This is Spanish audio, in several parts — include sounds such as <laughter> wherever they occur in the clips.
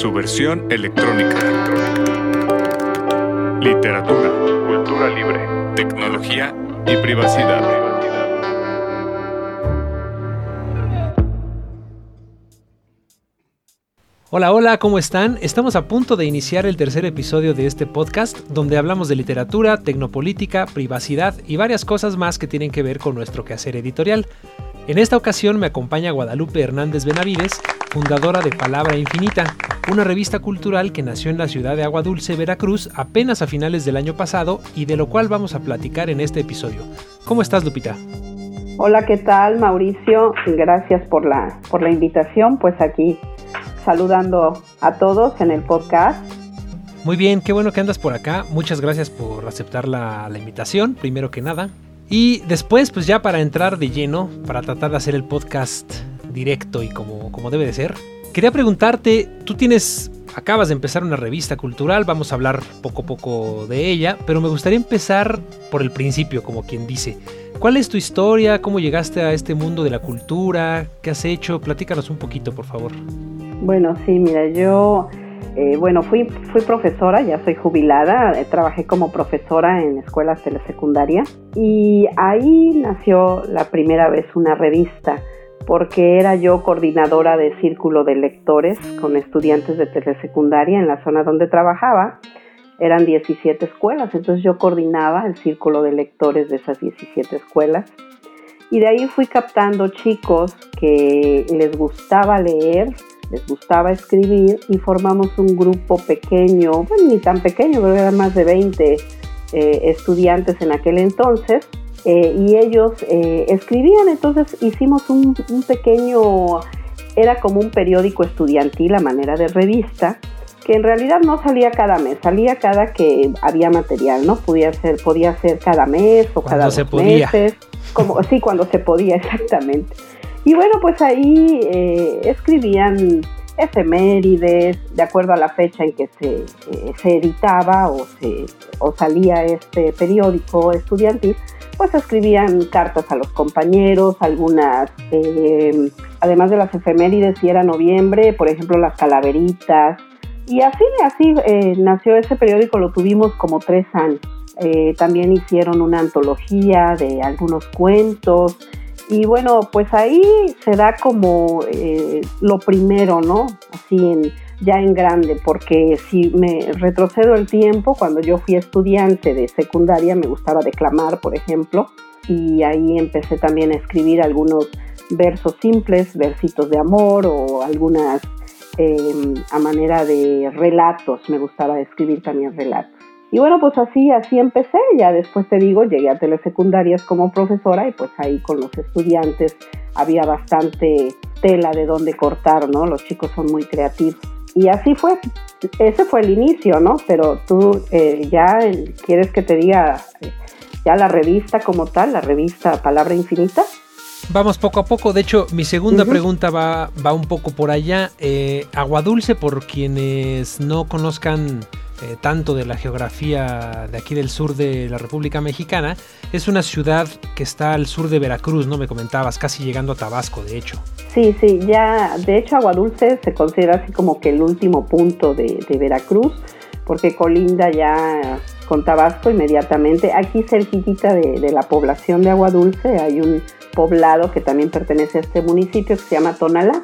su versión electrónica. Literatura, cultura libre, tecnología y privacidad. Hola, hola, ¿cómo están? Estamos a punto de iniciar el tercer episodio de este podcast donde hablamos de literatura, tecnopolítica, privacidad y varias cosas más que tienen que ver con nuestro quehacer editorial. En esta ocasión me acompaña Guadalupe Hernández Benavides, fundadora de Palabra Infinita, una revista cultural que nació en la ciudad de Agua Dulce, Veracruz, apenas a finales del año pasado y de lo cual vamos a platicar en este episodio. ¿Cómo estás, Lupita? Hola, ¿qué tal, Mauricio? Gracias por la, por la invitación. Pues aquí saludando a todos en el podcast. Muy bien, qué bueno que andas por acá. Muchas gracias por aceptar la, la invitación, primero que nada. Y después, pues ya para entrar de lleno, para tratar de hacer el podcast directo y como, como debe de ser, quería preguntarte, tú tienes, acabas de empezar una revista cultural, vamos a hablar poco a poco de ella, pero me gustaría empezar por el principio, como quien dice. ¿Cuál es tu historia? ¿Cómo llegaste a este mundo de la cultura? ¿Qué has hecho? Platícanos un poquito, por favor. Bueno, sí, mira, yo eh, bueno, fui, profesora, ya soy jubilada, eh, trabajé como profesora en escuelas telesecundarias y ahí nació la primera vez una revista porque era yo coordinadora de círculo de lectores con estudiantes de telesecundaria en la zona donde trabajaba. Eran 17 escuelas, entonces yo coordinaba el círculo de lectores de esas 17 escuelas. Y de ahí fui captando chicos que les gustaba leer, les gustaba escribir y formamos un grupo pequeño, bueno, ni tan pequeño, pero eran más de 20 eh, estudiantes en aquel entonces, eh, y ellos eh, escribían, entonces hicimos un, un, pequeño, era como un periódico estudiantil a manera de revista, que en realidad no salía cada mes, salía cada que había material, ¿no? Podía ser, podía ser cada mes o cada dos meses, como, sí, cuando se podía, <laughs> exactamente. Y bueno, pues ahí eh, escribían efemérides, de acuerdo a la fecha en que se, eh, se editaba o, se, o salía este periódico estudiantil, pues escribían cartas a los compañeros, algunas, eh, además de las efemérides, si era noviembre, por ejemplo, las calaveritas. Y así, así nació ese periódico, lo tuvimos como tres años. también hicieron una antología de algunos cuentos, y bueno, pues ahí se da como eh, lo primero, ¿no? Así ya en grande, porque si me retrocedo el tiempo, cuando yo fui estudiante de secundaria me gustaba declamar, por ejemplo, y ahí empecé también a escribir algunos versos simples, versitos de amor o algunas eh, a manera de relatos, me gustaba escribir también relatos. Y bueno, pues así, así empecé. Ya después te digo, llegué a telesecundarias como profesora y pues ahí con los estudiantes había bastante tela de dónde cortar, ¿no? Los chicos son muy creativos. Y así fue. Ese fue el inicio, ¿no? Pero tú eh, ya quieres que te diga eh, ya la revista como tal, la revista Palabra Infinita. Vamos poco a poco. De hecho, mi segunda pregunta va, va un poco por allá. Eh, Agua Dulce, por quienes no conozcan eh, tanto de la geografía de aquí del sur de la República Mexicana, es una ciudad que está al sur de Veracruz, ¿no? Me comentabas, casi llegando a Tabasco, de hecho. Sí, sí, ya, de hecho Aguadulce se considera así como que el último punto de, Veracruz, porque colinda ya con Tabasco inmediatamente. Aquí cerquita de, de la población de Aguadulce hay un poblado que también pertenece a este municipio que se llama Tonalá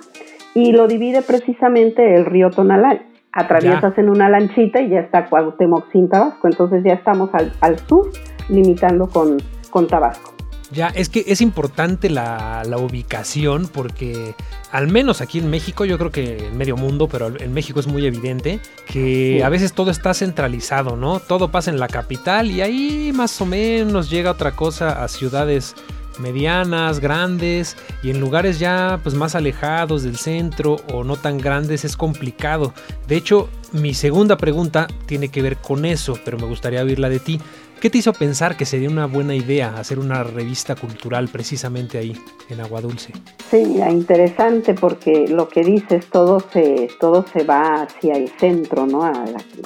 y lo divide precisamente el río Tonalá atraviesas en una lanchita y ya está Cuauhtémoc sin Tabasco. Entonces ya estamos al, sur, limitando con, con Tabasco. Ya, es que es importante la, la, ubicación porque al menos aquí en México, yo creo que en medio mundo, pero en México es muy evidente que a veces todo está centralizado, ¿no? Todo pasa en la capital y ahí más o menos llega otra cosa a ciudades medianas, grandes y en lugares ya pues más alejados del centro o no tan grandes es complicado. De hecho, mi segunda pregunta tiene que ver con eso, pero me gustaría oírla de ti. ¿Qué te hizo pensar que sería una buena idea hacer una revista cultural precisamente ahí, en Agua Dulce? Sí, interesante porque lo que dices, todo se, todo se va hacia el centro, ¿no?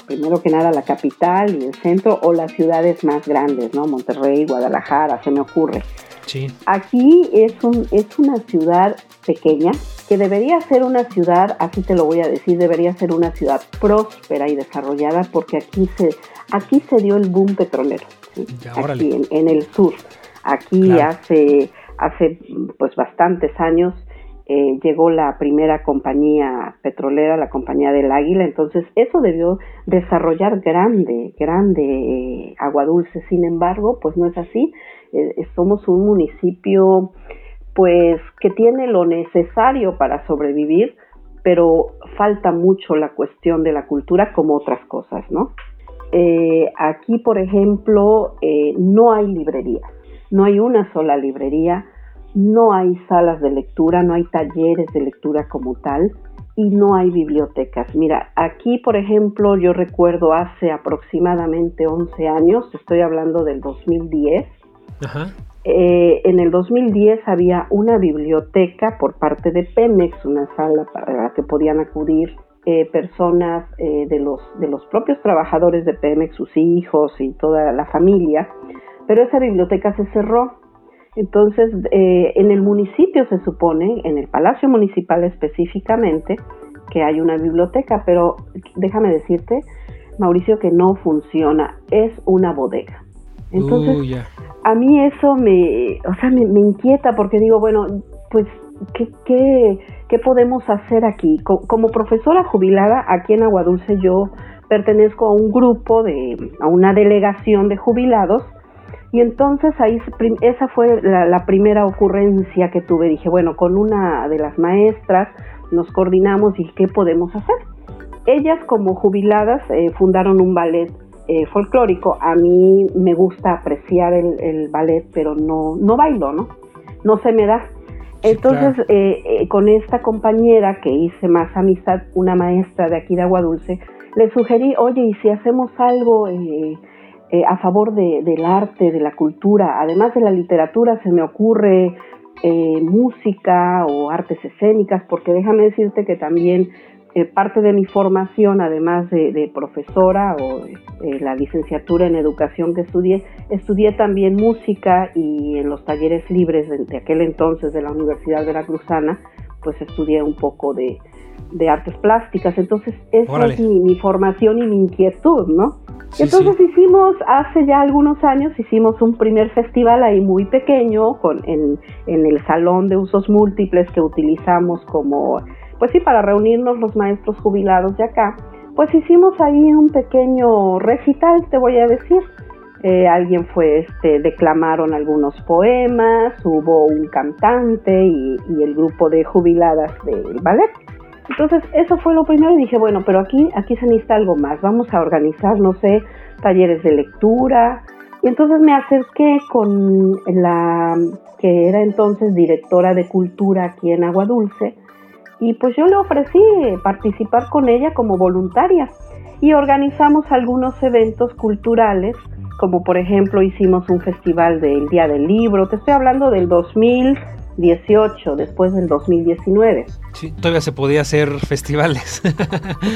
primero que nada la capital y el centro o las ciudades más grandes, ¿no? Monterrey, Guadalajara, se me ocurre. Sí. Aquí es, un, es una ciudad pequeña que debería ser una ciudad, así te lo voy a decir, debería ser una ciudad próspera y desarrollada porque aquí se, aquí se dio el boom petrolero, aquí en, en, el sur. Aquí hace, hace pues bastantes años eh, llegó la primera compañía petrolera, la compañía del Águila, entonces eso debió desarrollar grande, grande eh, agua dulce, sin embargo, pues no es así, eh, somos un municipio pues que tiene lo necesario para sobrevivir, pero falta mucho la cuestión de la cultura como otras cosas, ¿no? aquí, por ejemplo, no hay librería, no hay una sola librería, no hay salas de lectura, no hay talleres de lectura como tal y no hay bibliotecas. Mira, aquí por ejemplo yo recuerdo hace aproximadamente 11 años, estoy hablando del 2010, eh, en el 2010 había una biblioteca por parte de Pemex, una sala para la que podían acudir eh, personas eh, de, los, de los propios trabajadores de Pemex, sus hijos y toda la familia, pero esa biblioteca se cerró entonces, eh, en el municipio se supone, en el Palacio Municipal específicamente, que hay una biblioteca, pero déjame decirte, Mauricio, que no funciona, es una bodega. Entonces, a mí eso me, o sea, me, inquieta porque digo, bueno, pues, ¿qué, qué, qué podemos hacer aquí? Como profesora jubilada aquí en Aguadulce yo pertenezco a un grupo de, a una delegación de jubilados y entonces ahí, esa fue la, primera ocurrencia que tuve. Dije, bueno, con una de las maestras nos coordinamos y qué podemos hacer. Ellas como jubiladas eh, fundaron un ballet eh, folclórico. A mí me gusta apreciar el, ballet, pero no, no bailo, ¿no? No se me da. Entonces, eh, con esta compañera que hice más amistad, una maestra de aquí de Agua Dulce, le sugerí, oye, ¿y si hacemos algo eh, a favor de, del arte, de la cultura. Además de la literatura se me ocurre eh, música o artes escénicas, porque déjame decirte que también eh, parte de mi formación, además de, profesora o la licenciatura en educación que estudié, estudié también música y en los talleres libres de, aquel entonces de la Universidad Veracruzana, pues estudié un poco de, artes plásticas. Entonces, esa es mi, mi, formación y mi inquietud, ¿no? Entonces hicimos, hace ya algunos años, hicimos un primer festival ahí muy pequeño con, en, en el salón de usos múltiples que utilizamos como, pues sí, para reunirnos los maestros jubilados de acá. Pues hicimos ahí un pequeño recital, te voy a decir. Eh, alguien fue, este, declamaron algunos poemas, hubo un cantante y, y el grupo de jubiladas del ballet. Entonces, eso fue lo primero y dije, bueno, pero aquí, aquí se necesita algo más. Vamos a organizar, no sé, talleres de lectura. Y entonces me acerqué con la que era entonces directora de cultura aquí en Agua Dulce. Y pues yo le ofrecí participar con ella como voluntaria. Y organizamos algunos eventos culturales, como por ejemplo hicimos un festival del Día del Libro. Te estoy hablando del 2000 18, después del 2019. Sí, todavía se podía hacer <laughs> festivales.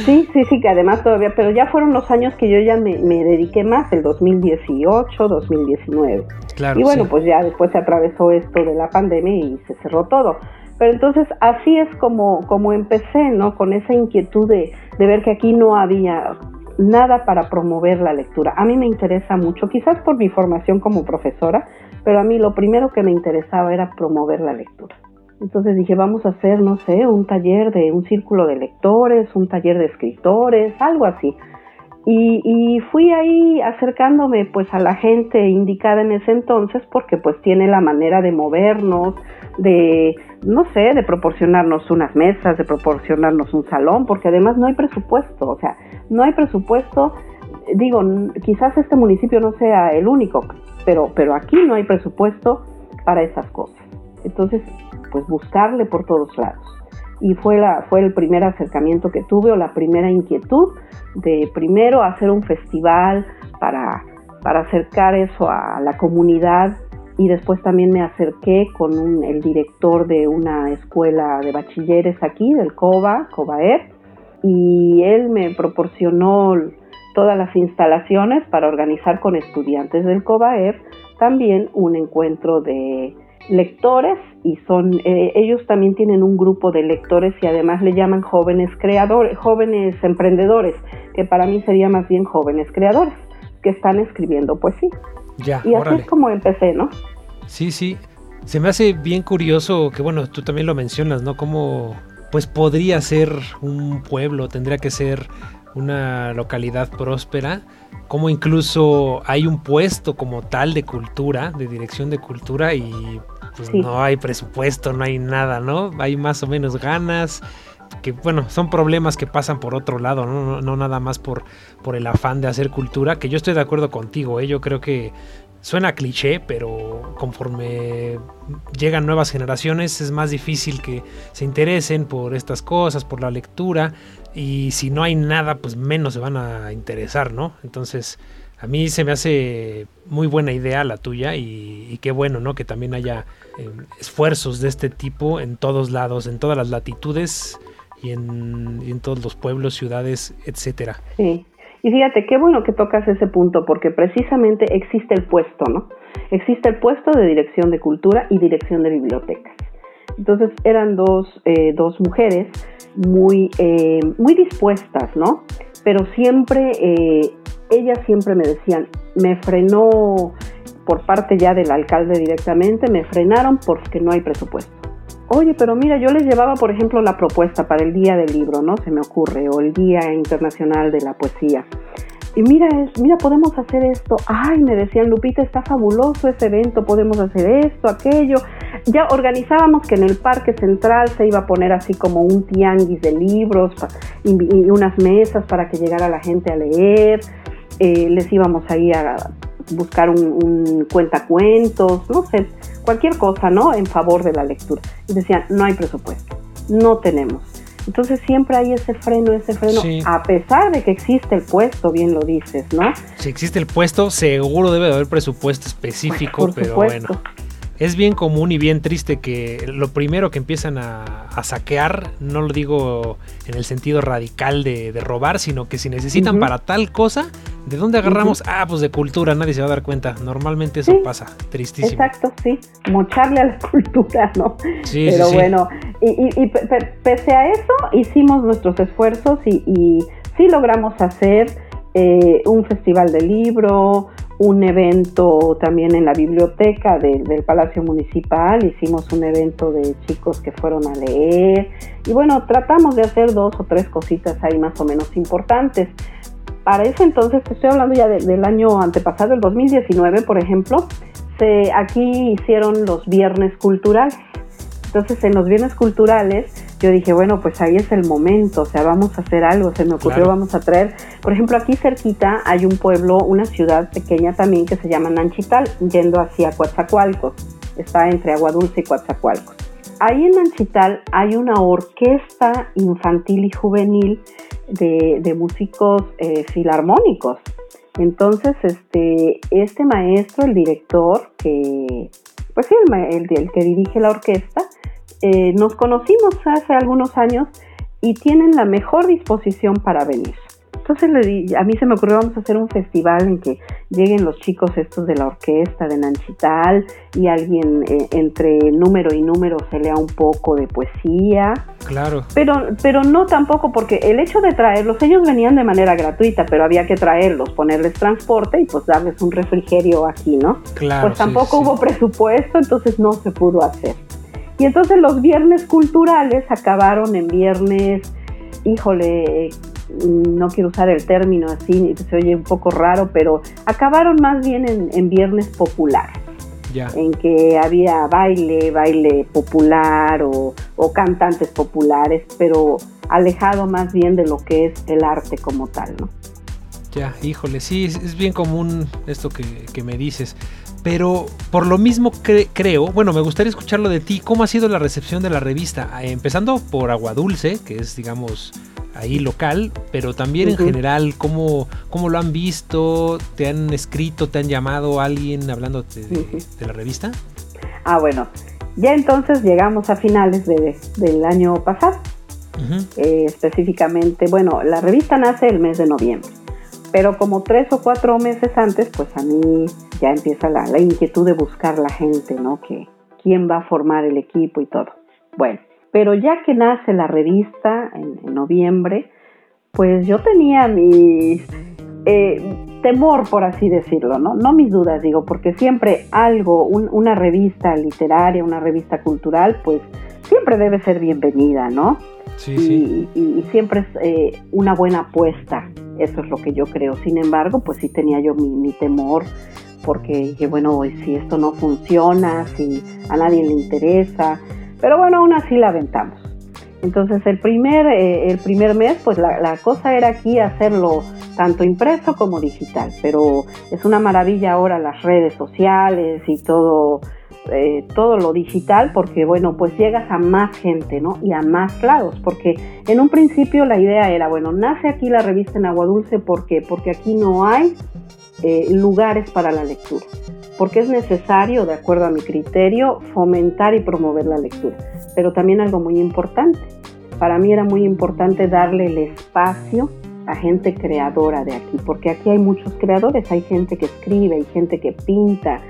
sí, sí, sí, que además todavía, pero ya fueron los años que yo ya me, dediqué más, el 2018, 2019. Claro, y bueno, pues ya después se atravesó esto de la pandemia y se cerró todo. Pero entonces así es como, como empecé, ¿no? Con esa inquietud de, de ver que aquí no había nada para promover la lectura. A mí me interesa mucho, quizás por mi formación como profesora, pero a mí lo primero que me interesaba era promover la lectura. Entonces dije, vamos a hacer, no sé, un taller de un círculo de lectores, un taller de escritores, algo así. Y, fui ahí acercándome pues a la gente indicada en ese entonces porque pues tiene la manera de movernos, de, no sé, de proporcionarnos unas mesas, de proporcionarnos un salón, porque además no hay presupuesto, o sea, no hay presupuesto, digo, quizás este municipio no sea el único, pero, pero aquí no hay presupuesto para esas cosas. Entonces, pues buscarle por todos lados. Y fue, la, fue el primer acercamiento que tuve o la primera inquietud de primero hacer un festival para, para acercar eso a la comunidad y después también me acerqué con el director de una escuela de bachilleres aquí, del COBA, COBAER, y él me proporcionó todas las instalaciones para organizar con estudiantes del COBAER también un encuentro de, lectores y son eh, ellos también tienen un grupo de lectores y además le llaman jóvenes creadores, jóvenes emprendedores, que para mí sería más bien jóvenes creadores que están escribiendo poesía. Ya, y así es como empecé, ¿no? Sí, sí. Se me hace bien curioso que, bueno, tú también lo mencionas, ¿no? Como, pues podría ser un pueblo, tendría que ser una localidad próspera, como incluso hay un puesto como tal de cultura, de dirección de cultura y pues no hay presupuesto, no hay nada, ¿no? Hay más o menos ganas, que bueno, son problemas que pasan por otro lado, no, no, nada más por, por el afán de hacer cultura, que yo estoy de acuerdo contigo, ¿eh? yo creo que suena cliché, pero conforme llegan nuevas generaciones es más difícil que se interesen por estas cosas, por la lectura, y si no hay nada, pues menos se van a interesar, ¿no? Entonces, a mí se me hace muy buena idea la tuya y, qué bueno, ¿no? Que también haya eh, esfuerzos de este tipo en todos lados, en todas las latitudes y en, todos los pueblos, ciudades, etcétera. Sí. Y fíjate, qué bueno que tocas ese punto, porque precisamente existe el puesto, ¿no? Existe el puesto de dirección de cultura y dirección de bibliotecas. Entonces eran dos, eh, dos mujeres muy, eh, muy dispuestas, ¿no? Pero siempre, eh, ellas siempre me decían, me frenó por parte ya del alcalde directamente, me frenaron porque no hay presupuesto. Oye, pero mira, yo les llevaba, por ejemplo, la propuesta para el Día del Libro, ¿no? Se me ocurre, o el Día Internacional de la Poesía. Y mira, es, mira, podemos hacer esto. Ay, me decían, Lupita, está fabuloso ese evento, podemos hacer esto, aquello. Ya organizábamos que en el Parque Central se iba a poner así como un tianguis de libros y, unas mesas para que llegara la gente a leer. Eh, les íbamos ahí a buscar un, un cuentacuentos, no sé, cualquier cosa, ¿no? En favor de la lectura. Y decían, no hay presupuesto, no tenemos. Entonces siempre hay ese freno, ese freno, a pesar de que existe el puesto, bien lo dices, ¿no? Si existe el puesto, seguro debe de haber presupuesto específico, pero bueno es bien común y bien triste que lo primero que empiezan a, saquear, no lo digo en el sentido radical de, robar, sino que si necesitan para tal cosa, ¿de dónde agarramos? Ah, pues de cultura, nadie se va a dar cuenta. Normalmente eso pasa, tristísimo. Exacto, sí, mocharle a la <laughs> cultura, ¿no? Sí, Pero bueno, y, pese a eso, hicimos nuestros esfuerzos y, sí logramos hacer eh, un festival de libro, un evento también en la biblioteca del Palacio Municipal, hicimos un evento de chicos que fueron a leer y bueno, tratamos de hacer dos o tres cositas ahí más o menos importantes. Para ese entonces, estoy hablando ya del año antepasado, el 2019 por ejemplo, aquí hicieron los viernes culturales. Entonces en los viernes culturales yo dije, bueno, pues ahí es el momento, o sea, vamos a hacer algo, se me ocurrió, vamos a traer, por ejemplo, aquí cerquita hay un pueblo, una ciudad pequeña también que se llama Nanchital, yendo hacia Coatzacoalcos, está entre Aguadulce y Coatzacoalcos. Ahí en Nanchital hay una orquesta infantil y juvenil de, músicos eh, filarmónicos. Entonces, este, este maestro, el director, que, pues sí, el, el que dirige la orquesta, eh, nos conocimos hace algunos años y tienen la mejor disposición para venir. Entonces le a mí se me ocurrió vamos a hacer un festival en que lleguen los chicos estos de la orquesta de Nanchital y alguien eh, entre número y número se lea un poco de poesía. Claro. Pero, pero no tampoco porque el hecho de traerlos, ellos venían de manera gratuita, pero había que traerlos, ponerles transporte y pues darles un refrigerio aquí, ¿no? Claro. Pues tampoco hubo presupuesto, entonces no se pudo hacer. Y entonces los viernes culturales acabaron en viernes, híjole, no quiero usar el término así, se oye un poco raro, pero acabaron más bien en, viernes populares. En que había baile, baile popular o, cantantes populares, pero alejado más bien de lo que es el arte como tal, ¿no? Ya, híjole, sí, es, bien común esto que, que me dices. Pero por lo mismo creo, bueno, me gustaría escucharlo de ti. ¿Cómo ha sido la recepción de la revista? Ah, empezando por Agua Dulce, que es, digamos, ahí local, pero también en general, ¿cómo, ¿cómo lo han visto? ¿Te han escrito, te han llamado alguien hablando de, la revista? Ah, bueno, ya entonces llegamos a finales del año pasado. Eh, específicamente, bueno, la revista nace el mes de noviembre. Pero como tres o cuatro meses antes, pues a mí ya empieza la, inquietud de buscar la gente, ¿no? Que quién va a formar el equipo y todo. Bueno, pero ya que nace la revista en, noviembre, pues yo tenía mi eh, temor, por así decirlo, ¿no? No mis dudas, digo, porque siempre algo, una revista literaria, una revista cultural, pues siempre debe ser bienvenida, ¿no? Sí, y, sí. Y, siempre es eh, una buena apuesta, eso es lo que yo creo. Sin embargo, pues sí tenía yo mi, mi temor, porque dije, bueno, si esto no funciona, si a nadie le interesa, pero bueno, aún así la aventamos. Entonces el primer, eh, el primer mes, pues la, la, cosa era aquí hacerlo tanto impreso como digital, pero es una maravilla ahora las redes sociales y todo, eh, todo lo digital porque bueno, pues llegas a más gente, ¿no? Y a más lados, porque en un principio la idea era, bueno, nace aquí la revista en Agua Dulce, ¿por qué? Porque aquí no hay eh, lugares para la lectura, porque es necesario, de acuerdo a mi criterio, fomentar y promover la lectura. Pero también algo muy importante, para mí era muy importante darle el espacio a gente creadora de aquí, porque aquí hay muchos creadores, hay gente que escribe, hay gente que pinta,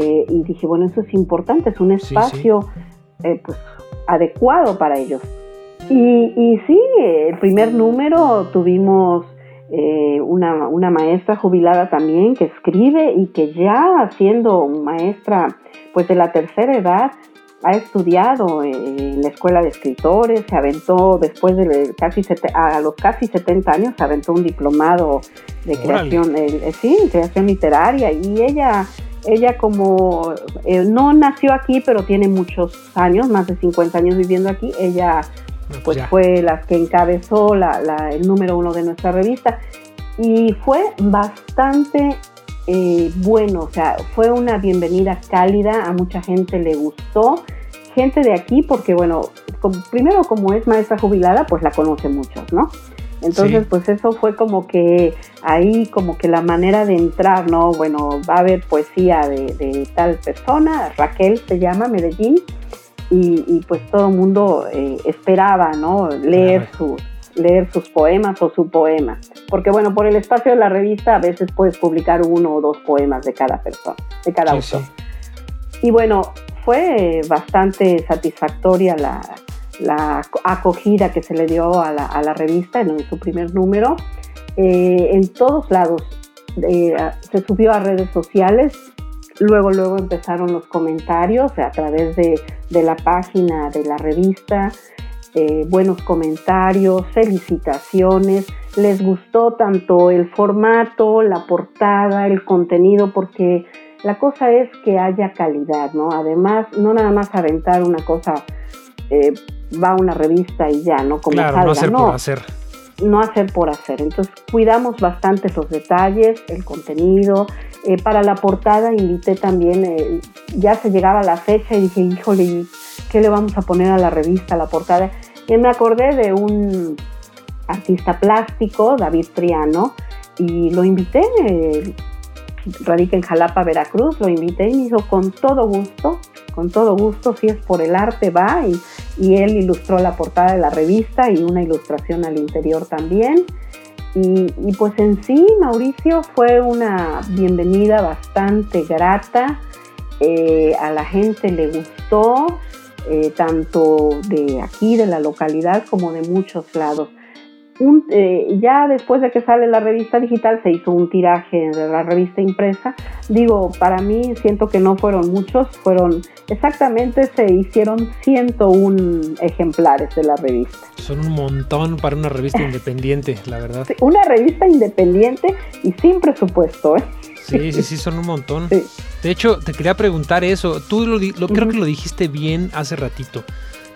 eh, y dije, bueno, eso es importante, es un espacio Sí, eh, pues, adecuado para ellos. Y, y sí, el primer número tuvimos eh, una, una maestra jubilada también que escribe y que ya siendo maestra pues de la tercera edad ha estudiado en la escuela de escritores, se aventó después de casi sete- a los casi 70 años, se aventó un diplomado de creación, eh, sí, creación literaria y ella, ella como eh, no nació aquí, pero tiene muchos años, más de 50 años viviendo aquí, ella No, pues pues ya. fue la que encabezó la- la- el número uno de nuestra revista y fue bastante eh, bueno, o sea, fue una bienvenida cálida, a mucha gente le gustó, gente de aquí porque bueno, como- primero como es maestra jubilada, pues la conocen muchos, ¿no? Entonces, Sí. pues eso fue como que ahí como que la manera de entrar, ¿no? Bueno, va a haber poesía de, de tal persona, Raquel se llama, Medellín, y, y pues todo el mundo eh, esperaba, ¿no? Leer sus leer sus poemas o su poema. Porque bueno, por el espacio de la revista a veces puedes publicar uno o dos poemas de cada persona, de cada Sí, autor. sí. Y bueno, fue bastante satisfactoria la, la acogida que se le dio a la, a la revista en su primer número. Eh, en todos lados eh, se subió a redes sociales, luego, luego empezaron los comentarios a través de, de la página de la revista, eh, buenos comentarios, felicitaciones. Les gustó tanto el formato, la portada, el contenido, porque la cosa es que haya calidad, ¿no? Además, no nada más aventar una cosa, eh, va a una revista y ya, ¿no? Como Claro, salga, no hacer no, por hacer. no hacer por hacer. Entonces, cuidamos bastante los detalles, el contenido. Eh, para la portada invité también, eh, ya se llegaba la fecha y dije, híjole, ¿qué le vamos a poner a la revista, a la portada? Y me acordé de un artista plástico, David Triano, y lo invité, eh, radica en Jalapa, Veracruz, lo invité y me dijo con todo gusto, con todo gusto, si es por el arte va, y, y él ilustró la portada de la revista y una ilustración al interior también. Y, pues en sí, Mauricio, fue una bienvenida bastante grata, eh, a la gente le gustó, eh, tanto de aquí, de la localidad, como de muchos lados. Un, eh, ya después de que sale la revista digital se hizo un tiraje de la revista impresa. Digo, para mí siento que no fueron muchos, fueron exactamente se hicieron 101 ejemplares de la revista. Son un montón para una revista <laughs> independiente, la verdad. Sí, Una revista independiente y sin presupuesto, ¿eh? Sí, sí, sí, son un montón. Sí. De hecho, te quería preguntar eso. Tú lo, lo- creo Ujú. que lo dijiste bien hace ratito,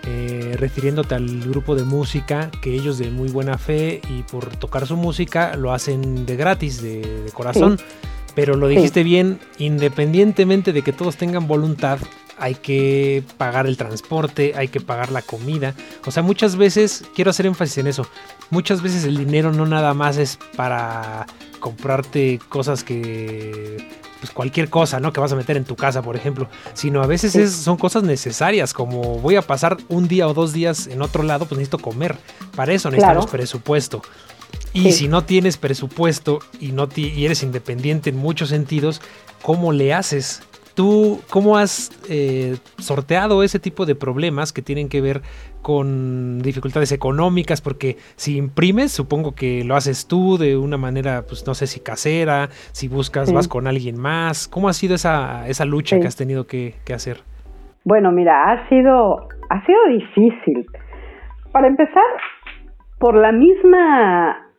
eh, refiriéndote al grupo de música, que ellos de muy buena fe y por tocar su música lo hacen de gratis, de, de corazón. Pero lo Sí. dijiste bien, independientemente de que todos tengan voluntad, hay que pagar el transporte, hay que pagar la comida. O sea, muchas veces, quiero hacer énfasis en eso, muchas veces el dinero no nada más es para comprarte cosas que pues cualquier cosa, ¿no? Que vas a meter en tu casa, por ejemplo, sino a veces es- son cosas necesarias, como voy a pasar un día o dos días en otro lado, pues necesito comer. Para eso necesitamos Claro. presupuesto. Y Sí. si no tienes presupuesto y no y eres independiente en muchos sentidos, ¿cómo le haces? ¿Tú cómo has eh, sorteado ese tipo de problemas que tienen que ver con dificultades económicas? Porque si imprimes, supongo que lo haces tú de una manera, pues no sé si casera, si buscas, vas con alguien más. ¿Cómo ha sido esa, esa lucha que has tenido que, que hacer? Bueno, mira, ha sido, ha sido difícil. Para empezar, por la misma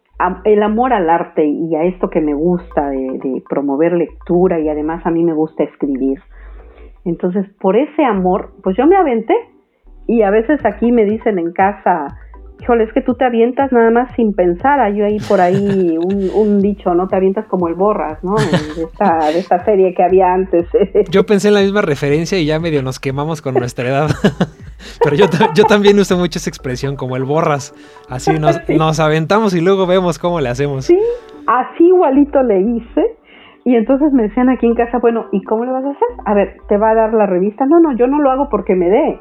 el amor al arte y a esto que me gusta de, promover lectura y además a mí me gusta escribir. Entonces, por ese amor, pues yo me aventé y a veces aquí me dicen en casa, híjole, es que tú te avientas nada más sin pensar. Hay ahí por ahí <laughs> un, dicho, ¿no? Te avientas como el borras, ¿no? De esta, de esta serie que había antes. Yo pensé en la misma referencia y ya medio nos quemamos con nuestra edad. <laughs> <laughs> Pero yo, yo también uso mucho esa expresión, como el borras. Así <laughs> nos, aventamos y luego vemos cómo le hacemos. Sí, así igualito le hice. Y entonces me decían aquí en casa, bueno, ¿y cómo le vas a hacer? A ver, ¿te va a dar la revista? No, no, yo no lo hago porque me dé.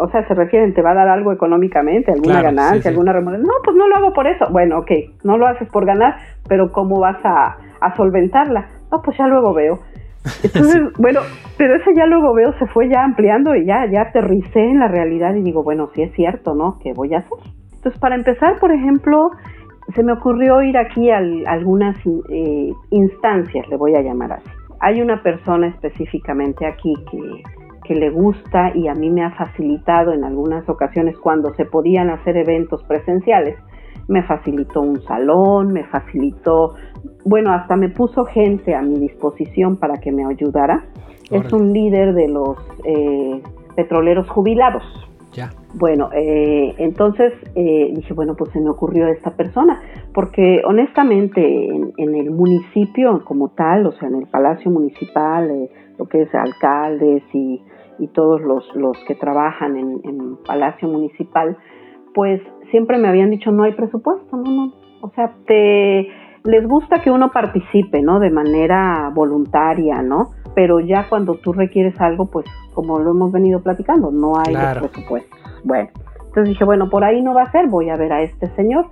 o sea, se refieren, ¿te va a dar algo económicamente? ¿Alguna ganancia? ¿Alguna remuneración? No, pues no lo hago por eso. Bueno, ok, no lo haces por ganar, pero ¿cómo vas a, a solventarla? No, pues ya luego veo. Entonces, <laughs> bueno, pero ya luego veo se fue ya ampliando y ya, ya aterricé en la realidad y digo, bueno, sí es cierto, ¿no? ¿Qué voy a hacer? Entonces, para empezar, por ejemplo, se me ocurrió ir aquí a algunas eh, instancias, le voy a llamar así. Hay una persona específicamente aquí que, que le gusta y a mí me ha facilitado en algunas ocasiones cuando se podían hacer eventos presenciales me facilitó un salón, me facilitó, bueno, hasta me puso gente a mi disposición para que me ayudara. Es un líder de los eh, petroleros jubilados. Ya. Bueno, eh, entonces eh, dije, bueno, pues se me ocurrió esta persona, porque honestamente en, el municipio como tal, o sea, en el Palacio Municipal, lo que es alcaldes y, todos los, los que trabajan en, en Palacio Municipal, pues siempre me habían dicho no hay presupuesto, no, no, o sea, te les gusta que uno participe, ¿no? De manera voluntaria, ¿no? Pero ya cuando tú requieres algo, pues como lo hemos venido platicando, no hay presupuesto. Bueno, entonces dije, bueno, por ahí no va a ser, voy a ver a este señor.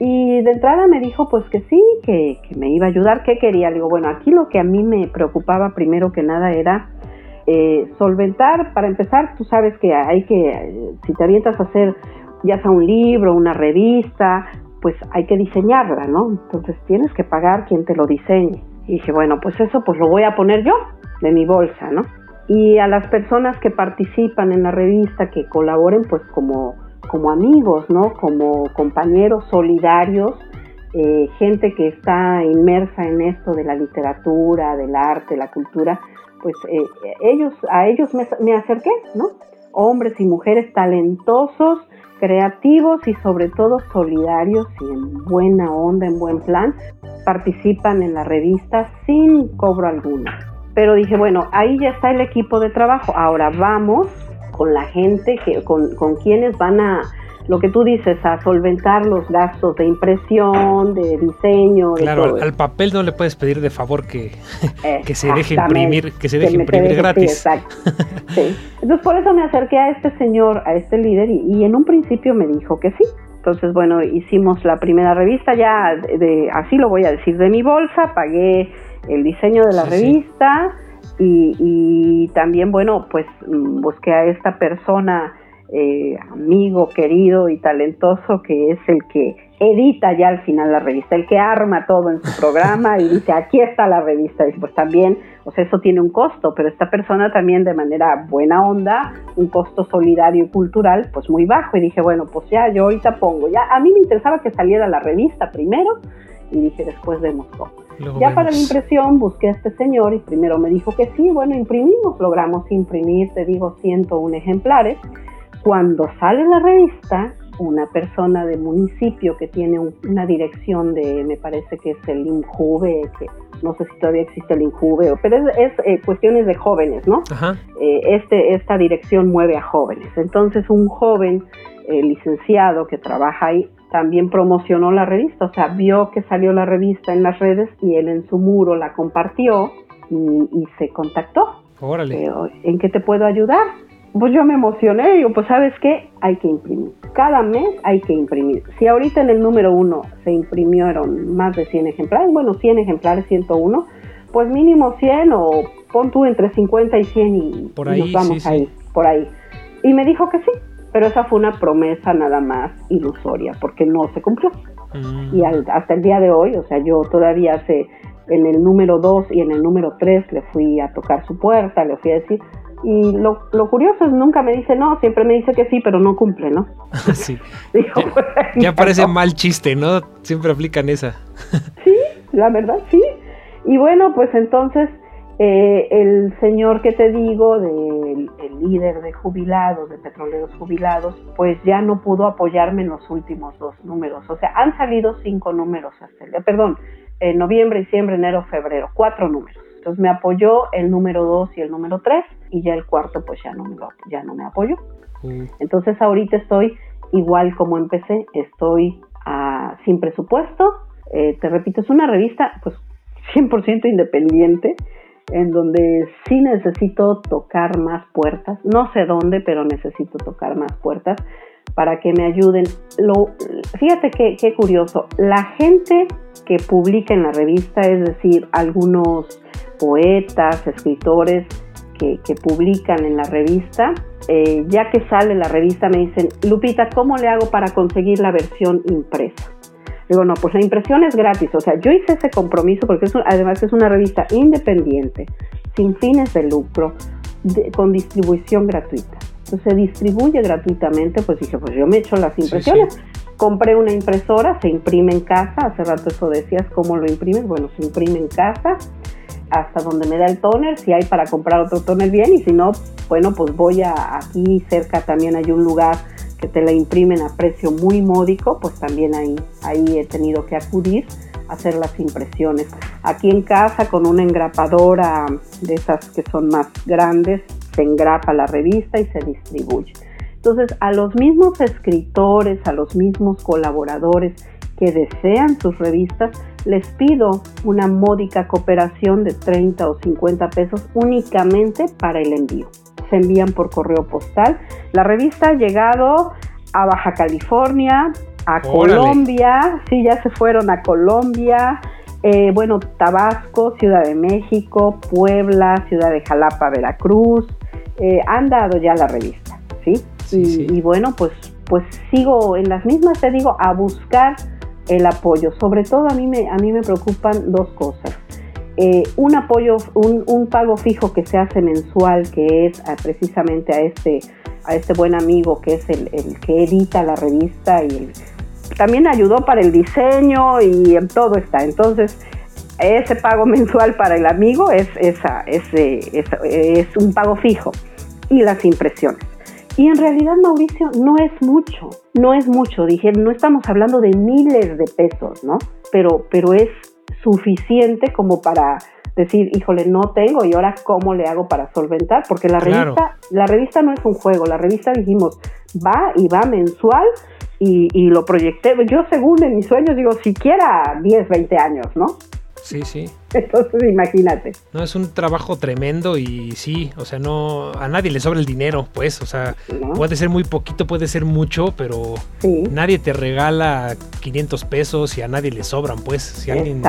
Y de entrada me dijo pues que sí, que, que me iba a ayudar, que quería. Le digo, bueno, aquí lo que a mí me preocupaba primero que nada era eh, solventar, para empezar, tú sabes que hay que, si te avientas a hacer ya sea un libro, una revista, pues hay que diseñarla, ¿no? Entonces tienes que pagar quien te lo diseñe. Y dije, bueno, pues eso pues lo voy a poner yo de mi bolsa, ¿no? Y a las personas que participan en la revista, que colaboren pues como, como amigos, ¿no? Como compañeros solidarios, eh, gente que está inmersa en esto de la literatura, del arte, la cultura, pues eh, ellos, a ellos me, me acerqué, ¿no? Hombres y mujeres talentosos, creativos y sobre todo solidarios y en buena onda, en buen plan, participan en la revista sin cobro alguno. Pero dije, bueno, ahí ya está el equipo de trabajo, ahora vamos con la gente, que, con, con quienes van a lo que tú dices, a solventar los gastos de impresión, de diseño. De claro, al, papel no le puedes pedir de favor que, <laughs> que se deje imprimir, que se deje imprimir gratis. exacto. <laughs> sí. Entonces por eso me acerqué a este señor, a este líder, y, en un principio me dijo que sí. Entonces, bueno, hicimos la primera revista ya, de, así lo voy a decir, de mi bolsa, pagué el diseño de la revista y, y también, bueno, pues mm, busqué a esta persona eh, amigo querido y talentoso que es el que edita ya al final la revista, el que arma todo en su programa y dice, aquí está la revista. Y pues también, o sea, eso tiene un costo, pero esta persona también de manera buena onda, un costo solidario y cultural, pues muy bajo. Y dije, bueno, pues ya, yo ahorita pongo, ya, a mí me interesaba que saliera la revista primero y dije, después vemos cómo. ya para la impresión busqué a este señor y primero me dijo que sí, bueno, imprimimos, logramos imprimir, te digo, 101 ejemplares cuando sale la revista, una persona de municipio que tiene una dirección de, me parece que es el INJUVE, que no sé si todavía existe el INJUVE, pero es, eh, cuestiones de jóvenes, ¿no? Eh, este, esta dirección mueve a jóvenes. Entonces un joven eh, licenciado que trabaja ahí también promocionó la revista, o sea, vio que salió la revista en las redes y él en su muro la compartió y, se contactó. Órale. ¿En qué te puedo ayudar? Pues yo me emocioné, digo, pues sabes qué, hay que imprimir. Cada mes hay que imprimir. Si ahorita en el número uno se imprimieron más de 100 ejemplares, bueno, 100 ejemplares, 101, pues mínimo 100 o pon tú entre 50 y 100 y, por ahí, nos vamos ahí, por ahí. Y me dijo que sí, pero esa fue una promesa nada más ilusoria, porque no se cumplió. Mm. Y hasta el día de hoy, o sea, yo todavía hace en el número 2 y en el número 3 le fui a tocar su puerta, le fui a decir, y lo, lo, curioso es nunca me dice no, siempre me dice que sí, pero no cumple, ¿no? <laughs> sí. <laughs> ya, parece mal chiste, ¿no? Siempre aplican esa. <laughs> sí, la verdad, sí. Y bueno, pues entonces eh, el señor que te digo, del el líder de jubilados, de petroleros jubilados, pues ya no pudo apoyarme en los últimos dos números. O sea, han salido cinco números hasta el, perdón, en noviembre, diciembre, enero, febrero, cuatro números. Entonces me apoyó el número 2 y el número 3 y ya el cuarto pues ya no me, ya no me apoyó. Mm. Entonces ahorita estoy igual como empecé, estoy ah, sin presupuesto. Eh, te repito, es una revista pues 100% independiente en donde sí necesito tocar más puertas. No sé dónde, pero necesito tocar más puertas para que me ayuden. Lo, fíjate qué, curioso, la gente que publica en la revista, es decir, algunos poetas, escritores que, publican en la revista, eh, ya que sale la revista me dicen, Lupita, ¿cómo le hago para conseguir la versión impresa? Digo, no, pues la impresión es gratis. O sea, yo hice ese compromiso porque además es una revista independiente, sin fines de lucro, con distribución gratuita. Entonces se distribuye gratuitamente, pues dije, pues yo me echo las impresiones. Compré una impresora, se imprime en casa, hace rato eso decías, ¿cómo lo imprimes? Bueno, se imprime en casa hasta donde me da el toner, si hay para comprar otro toner bien y si no, bueno, pues voy a aquí cerca también hay un lugar que te la imprimen a precio muy módico, pues también ahí, ahí he tenido que acudir a hacer las impresiones. Aquí en casa con una engrapadora de esas que son más grandes, se engrapa la revista y se distribuye. Entonces, a los mismos escritores, a los mismos colaboradores que desean sus revistas, les pido una módica cooperación de 30 o 50 pesos únicamente para el envío. Se envían por correo postal. La revista ha llegado a Baja California, a Colombia, sí, ya se fueron a Colombia, eh, bueno, Tabasco, Ciudad de México, Puebla, Ciudad de Jalapa, Veracruz, eh, han dado ya la revista, ¿sí? y, y, bueno, pues, pues sigo en las mismas, te digo, a buscar el apoyo. Sobre todo a mí me, a mí me preocupan dos cosas. Eh, un apoyo, un, pago fijo que se hace mensual, que es precisamente a este, a este buen amigo que es el, que edita la revista y también ayudó para el diseño y en todo está. Entonces, ese pago mensual para el amigo es, esa, es un pago fijo y las impresiones. Y en realidad, Mauricio, no es mucho, no es mucho. Dije, no estamos hablando de miles de pesos, ¿no? Pero, pero es suficiente como para decir, híjole, no tengo y ahora cómo le hago para solventar, porque la revista, la revista no es un juego, la revista dijimos, va y va mensual y, y lo proyecté, yo según en mis sueños digo, siquiera 10, 20 años, ¿no? Sí, sí. Entonces, imagínate. No, es un trabajo tremendo y sí, o sea, no, a nadie le sobra el dinero, pues, o sea, puede ser muy poquito, puede ser mucho, pero nadie te regala 500 pesos y a nadie le sobran, pues, si alguien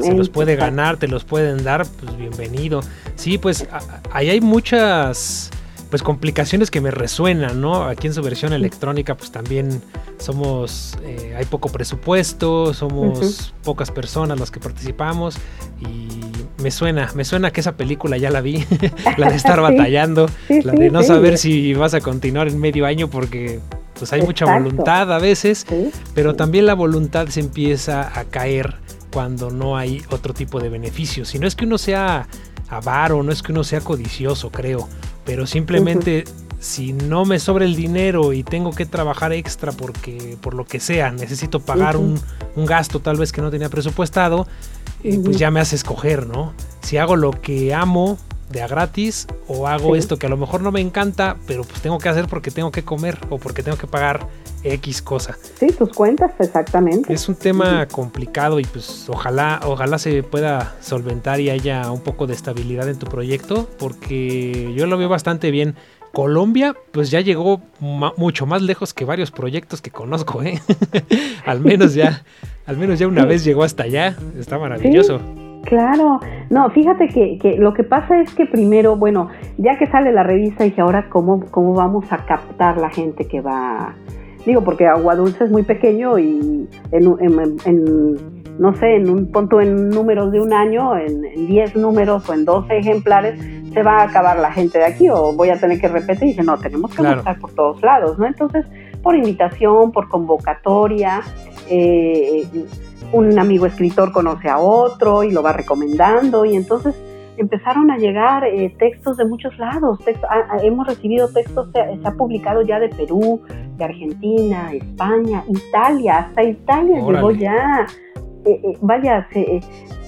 se los puede ganar, te los pueden dar, pues bienvenido. Sí, pues, ahí hay muchas pues complicaciones que me resuenan, ¿no? Aquí en su versión electrónica pues también somos, eh, hay poco presupuesto, somos pocas personas las que participamos y me suena, me suena que esa película ya la vi, <laughs> la de estar <laughs> batallando, la de no saber si vas a continuar en medio año porque pues hay mucha voluntad a veces, pero también la voluntad se empieza a caer cuando no hay otro tipo de beneficios. Si no es que uno sea avaro, no es que uno sea codicioso, creo pero simplemente si no me sobra el dinero y tengo que trabajar extra porque por lo que sea necesito pagar un, gasto tal vez que no tenía presupuestado, eh, pues ya me hace escoger, ¿no? Si hago lo que amo de a gratis o hago esto que a lo mejor no me encanta, pero pues tengo que hacer porque tengo que comer o porque tengo que pagar X cosa. Sí, tus cuentas, exactamente. Es un tema complicado y pues ojalá, ojalá se pueda solventar y haya un poco de estabilidad en tu proyecto, porque yo lo veo bastante bien. Colombia, pues ya llegó mucho más lejos que varios proyectos que conozco, ¿eh? <laughs> al menos ya, al menos ya una vez llegó hasta allá. Está maravilloso. Claro, no, fíjate que, que, lo que pasa es que primero, bueno, ya que sale la revista, dije, ahora, ¿cómo, cómo vamos a captar la gente que va? Digo, porque Agua Dulce es muy pequeño y en, no sé, en un punto en números de un año, en 10 números o en 12 ejemplares, se va a acabar la gente de aquí o voy a tener que repetir. Y dije, no, tenemos que estar por todos lados, ¿no? Entonces, por invitación, por convocatoria, eh, un amigo escritor conoce a otro y lo va recomendando y entonces empezaron a llegar eh, textos de muchos lados. Ah, ah, hemos recibido textos, se, ha publicado ya de Perú, de Argentina, España, Italia, hasta Italia llegó ya. Eh, eh, vaya,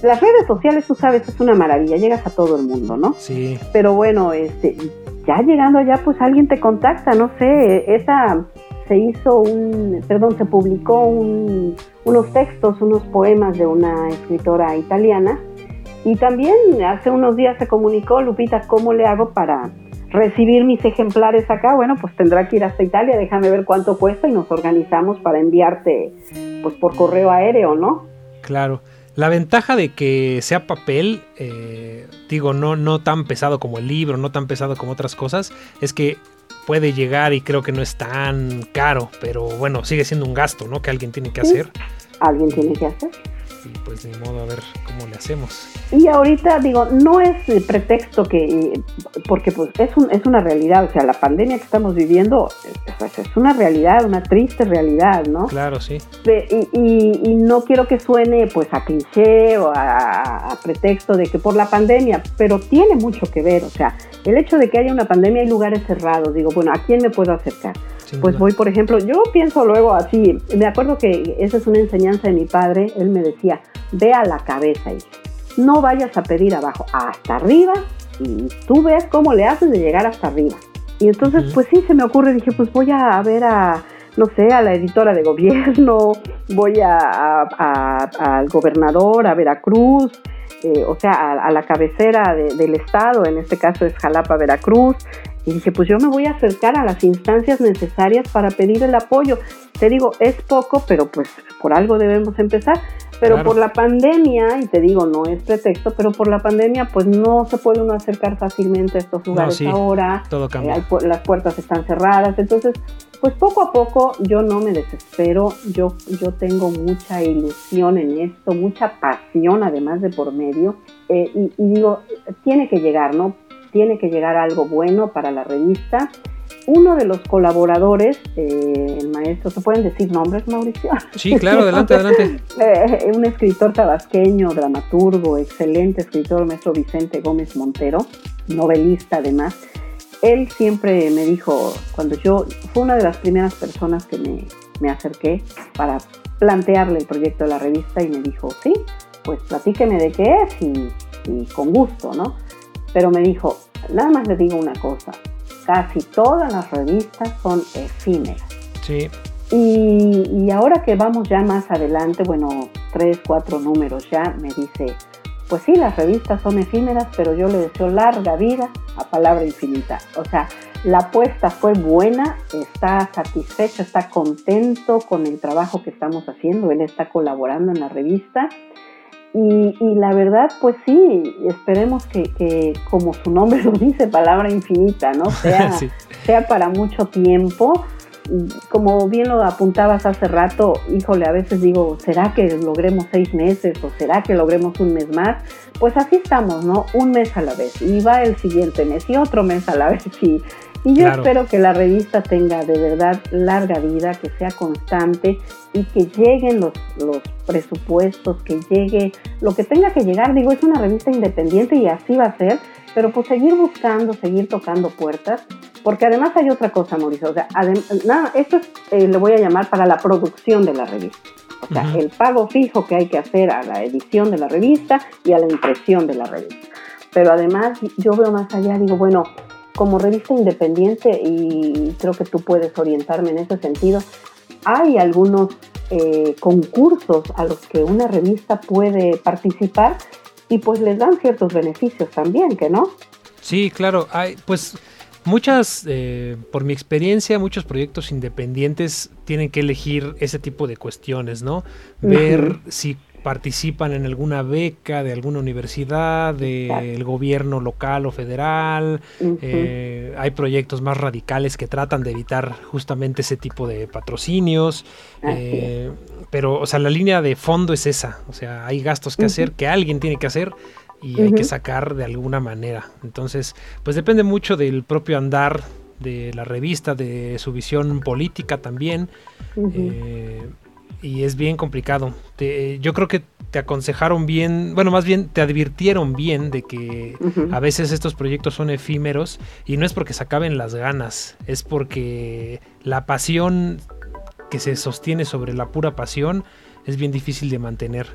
las redes sociales, tú sabes, es una maravilla, llegas a todo el mundo, ¿no? Sí. Pero bueno, este, ya llegando allá, pues alguien te contacta, no sé, esa se hizo un, perdón, se publicó unos textos, unos poemas de una escritora italiana y también hace unos días se comunicó, Lupita, ¿cómo le hago para recibir mis ejemplares acá? Bueno, pues tendrá que ir hasta Italia, déjame ver cuánto cuesta y nos organizamos para enviarte pues por correo aéreo, ¿no? Claro. La ventaja de que sea papel, eh, digo, no, no tan pesado como el libro, no tan pesado como otras cosas, es que puede llegar y creo que no es tan caro, pero bueno, sigue siendo un gasto, ¿no? Que alguien tiene que hacer. Alguien tiene que hacer y pues ni modo a ver cómo le hacemos. Y ahorita digo, no es pretexto que, porque pues es, un, es una realidad, o sea, la pandemia que estamos viviendo pues, es una realidad, una triste realidad, ¿no? Claro, sí. Y, y, no quiero que suene pues a cliché o a, pretexto de que por la pandemia, pero tiene mucho que ver, o sea, el hecho de que haya una pandemia hay lugares cerrados, digo, bueno, ¿a quién me puedo acercar? Pues voy, por ejemplo, yo pienso luego así, me acuerdo que esa es una enseñanza de mi padre, él me decía, ve a la cabeza, y no vayas a pedir abajo, hasta arriba, y tú ves cómo le haces de llegar hasta arriba. Y entonces, pues sí, se me ocurre, dije, pues voy a ver a, no sé, a la editora de gobierno, <laughs> voy a, al gobernador, a Veracruz, eh, o sea, a, la cabecera del estado, en este caso es Jalapa, Veracruz, y dije, pues yo me voy a acercar a las instancias necesarias para pedir el apoyo. Te digo, es poco, pero pues por algo debemos empezar. Pero por la pandemia, y te digo, no es pretexto, pero por la pandemia, pues no se puede uno acercar fácilmente a estos lugares ahora. Todo cambia. Eh, las puertas están cerradas. Entonces, pues poco a poco yo no me desespero. Yo, yo tengo mucha ilusión en esto, mucha pasión además de por medio. Eh, y, y digo, tiene que llegar, ¿no? Tiene que llegar algo bueno para la revista. Uno de los colaboradores, eh, el maestro, ¿se pueden decir nombres, Mauricio? Sí, claro, adelante, <laughs> adelante. Eh, un escritor tabasqueño, dramaturgo, excelente escritor, maestro Vicente Gómez Montero, novelista además. Él siempre me dijo, cuando yo, fue una de las primeras personas que me, me acerqué para plantearle el proyecto de la revista y me dijo, sí, pues platíqueme de qué es y, y con gusto, ¿no? Pero me dijo, nada más le digo una cosa, casi todas las revistas son efímeras. Sí. Y, ahora que vamos ya más adelante, bueno, tres, cuatro números ya, me dice, pues sí, las revistas son efímeras, pero yo le deseo larga vida a palabra infinita. O sea, la apuesta fue buena, está satisfecho, está contento con el trabajo que estamos haciendo, él está colaborando en la revista y, la verdad, pues sí, esperemos que, como su nombre <laughs> lo dice, palabra infinita, ¿no? <laughs> Sea, sea para mucho tiempo. Como bien lo apuntabas hace rato, híjole, a veces digo, ¿será que logremos seis meses o será que logremos un mes más? Pues así estamos, ¿no? Un mes a la vez. Y va el siguiente mes y otro mes a la <laughs> vez. Y, y yo espero que la revista tenga de verdad larga vida, que sea constante y que lleguen los, los presupuestos, que llegue lo que tenga que llegar. Digo, es una revista independiente y así va a ser, pero pues seguir buscando, seguir tocando puertas, porque además hay otra cosa, Mauricio. O sea, nada, esto es, eh, le voy a llamar para la producción de la revista. O sea, el pago fijo que hay que hacer a la edición de la revista y a la impresión de la revista. Pero además yo veo más allá, digo, bueno, como revista independiente, y creo que tú puedes orientarme en ese sentido, hay algunos eh, concursos a los que una revista puede participar y pues les dan ciertos beneficios también, ¿que no? Sí, claro, hay pues muchas, eh, por mi experiencia, muchos proyectos independientes tienen que elegir ese tipo de cuestiones, ¿no? Ver si participan en alguna beca de alguna universidad, del gobierno local o federal. Eh, hay proyectos más radicales que tratan de evitar justamente ese tipo de patrocinios. Eh, pero, o sea, la línea de fondo es esa. O sea, hay gastos que hacer, que alguien tiene que hacer y hay que sacar de alguna manera. Entonces, pues depende mucho del propio andar de la revista, de su visión política también y es bien complicado. yo creo que te aconsejaron bien, bueno, más bien te advirtieron bien de que a veces estos proyectos son efímeros y no es porque se acaben las ganas, es porque la pasión que se sostiene sobre la pura pasión es bien difícil de mantener.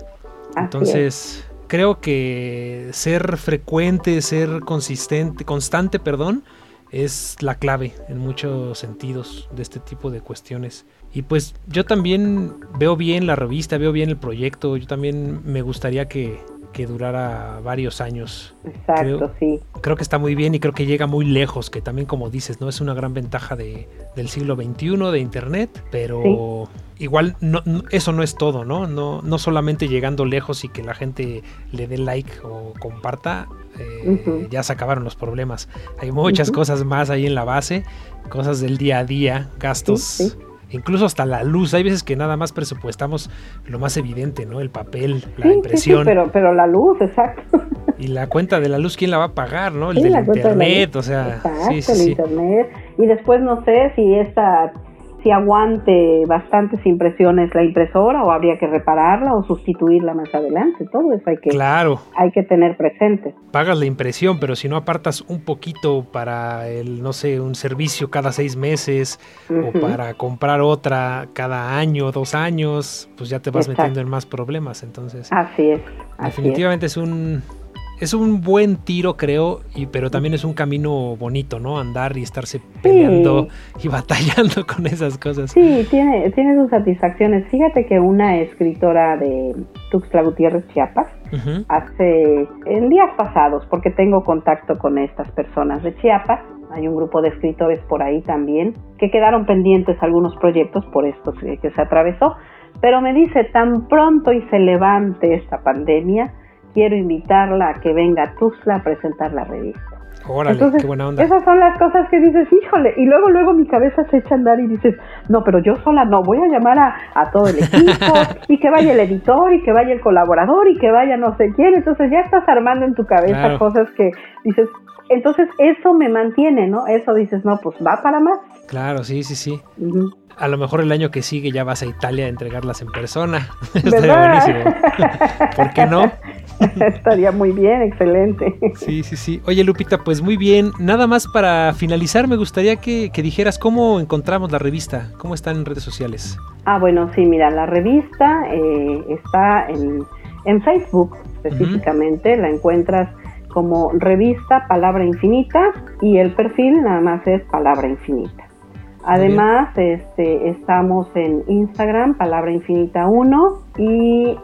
Entonces, creo que ser frecuente, ser consistente, constante, perdón, es la clave en muchos sentidos de este tipo de cuestiones. Y pues yo también veo bien la revista, veo bien el proyecto, yo también me gustaría que, durara varios años. Exacto, sí. Creo que está muy bien y creo que llega muy lejos, que también como dices, ¿no? Es una gran ventaja de, del siglo XXI, de Internet, pero igual no, eso no es todo, ¿no? ¿no? No solamente llegando lejos y que la gente le dé like o comparta, eh, ya se acabaron los problemas. Hay muchas cosas más ahí en la base, cosas del día a día, gastos incluso hasta la luz. Hay veces que nada más presupuestamos lo más evidente, ¿no? El papel, la impresión. Sí, pero, pero la luz, exacto. Y la cuenta de la luz, ¿quién la va a pagar, no? El del internet, o sea. Exacto, el internet. Y después no sé si esta si aguante bastantes impresiones la impresora o habría que repararla o sustituirla más adelante. Todo eso hay que, claro. hay que tener presente. Pagas la impresión, pero si no apartas un poquito para el, no sé, un servicio cada seis meses o para comprar otra cada año, dos años, pues ya te vas metiendo en más problemas. Entonces, así es. definitivamente es un es un buen tiro, creo, y, pero también es un camino bonito, ¿no? Andar y estarse peleando y <laughs> batallando con esas cosas. Sí, tiene, tiene sus satisfacciones. Fíjate que una escritora de Tuxtla Gutiérrez, Chiapas, hace, en días pasados, porque tengo contacto con estas personas de Chiapas, hay un grupo de escritores por ahí también, que quedaron pendientes algunos proyectos por esto que se atravesó, pero me dice, tan pronto y se levante esta pandemia, quiero invitarla a que venga a Tuzla a presentar la revista. Órale, qué buena onda. Esas son las cosas que dices, híjole, y luego luego mi cabeza se echa a andar y dices, no, pero yo sola no, voy a llamar a, todo el equipo y que vaya el editor y que vaya el colaborador y que vaya no sé quién, entonces ya estás armando en tu cabeza cosas que dices, entonces eso me mantiene, ¿no? Eso dices, no, pues va para más. Claro, sí, sí, sí. A lo mejor el año que sigue ya vas a Italia a entregarlas en persona. <laughs> Estaría buenísimo. ¿Por qué no? <laughs> <laughs> Estaría muy bien, excelente. Sí, sí, sí. Oye, Lupita, pues muy bien. Nada más para finalizar, me gustaría que, dijeras cómo encontramos la revista, cómo están en redes sociales. Ah, bueno, sí, mira, la revista eh, está en, en Facebook específicamente, la encuentras como revista Palabra Infinita y el perfil nada más es Palabra Infinita. Además, este, estamos en Instagram, Palabra Infinita 1, y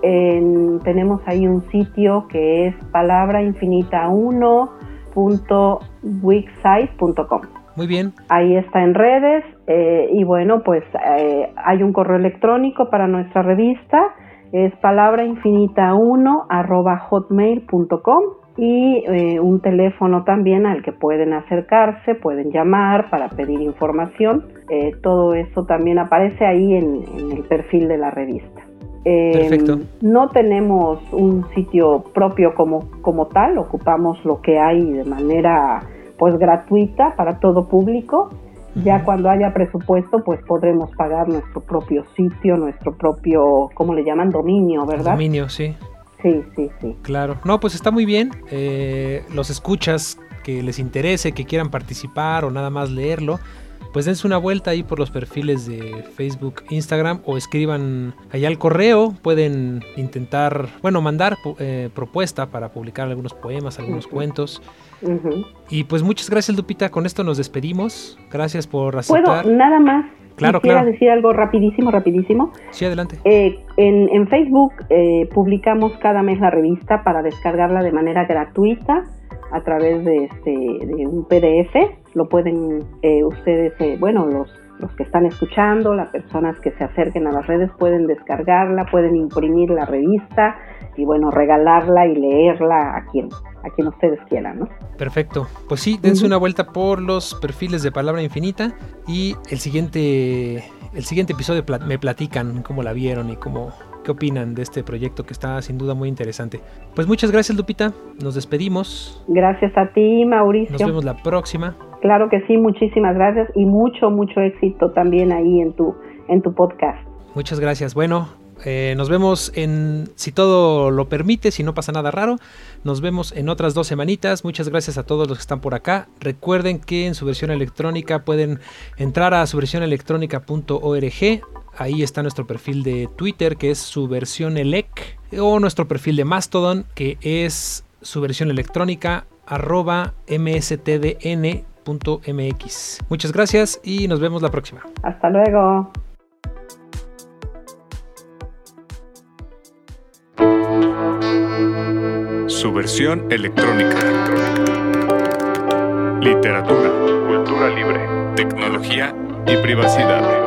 tenemos ahí un sitio que es palabrainfinita1.wixsite.com. Muy bien. Ahí está en redes eh, y bueno, pues eh, hay un correo electrónico para nuestra revista, es palabrainfinita1 y eh, un teléfono también al que pueden acercarse, pueden llamar para pedir información. Eh, todo eso también aparece ahí en, el perfil de la revista. Perfecto. No tenemos un sitio propio como, como tal, ocupamos lo que hay de manera pues gratuita para todo público. Ya cuando haya presupuesto, pues podremos pagar nuestro propio sitio, nuestro propio, ¿cómo le llaman? Dominio, ¿verdad? Dominio, sí. Sí, sí, sí. Claro. No, pues está muy bien. Eh, los escuchas que les interese, que quieran participar o nada más leerlo, pues dense una vuelta ahí por los perfiles de Facebook, Instagram o escriban allá al correo. Pueden intentar, bueno, mandar eh, propuesta para publicar algunos poemas, algunos cuentos. Y pues muchas gracias, Lupita. Con esto nos despedimos. Gracias por aceptar. ¿Puedo nada más Claro, Quisiera decir algo rapidísimo, rapidísimo. Sí, adelante. Eh, en, Facebook eh, publicamos cada mes la revista para descargarla de manera gratuita a través de, este, de un PDF. Lo pueden eh, ustedes, bueno, los los que están escuchando, las personas que se acerquen a las redes pueden descargarla, pueden imprimir la revista y bueno, regalarla y leerla a quien, a quien ustedes quieran, ¿no? Perfecto. Pues sí, dense una vuelta por los perfiles de Palabra Infinita y el siguiente, el siguiente episodio me platican cómo la vieron y cómo, qué opinan de este proyecto que está sin duda muy interesante. Pues muchas gracias Lupita, nos despedimos. Gracias a ti Mauricio. Nos vemos la próxima. Claro que sí, muchísimas gracias y mucho, mucho éxito también ahí en tu, en tu podcast. Muchas gracias. Bueno, eh, nos vemos en, si todo lo permite, si no pasa nada raro, nos vemos en otras dos semanitas. Muchas gracias a todos los que están por acá. Recuerden que en su versión electrónica pueden entrar a su versión electrónica.org. Ahí está nuestro perfil de Twitter, que es su versión elec, o nuestro perfil de Mastodon, que es su versión electrónica arroba mstdn mx. Muchas gracias y nos vemos la próxima. Hasta luego. Su versión electrónica. Literatura, cultura libre, tecnología y privacidad.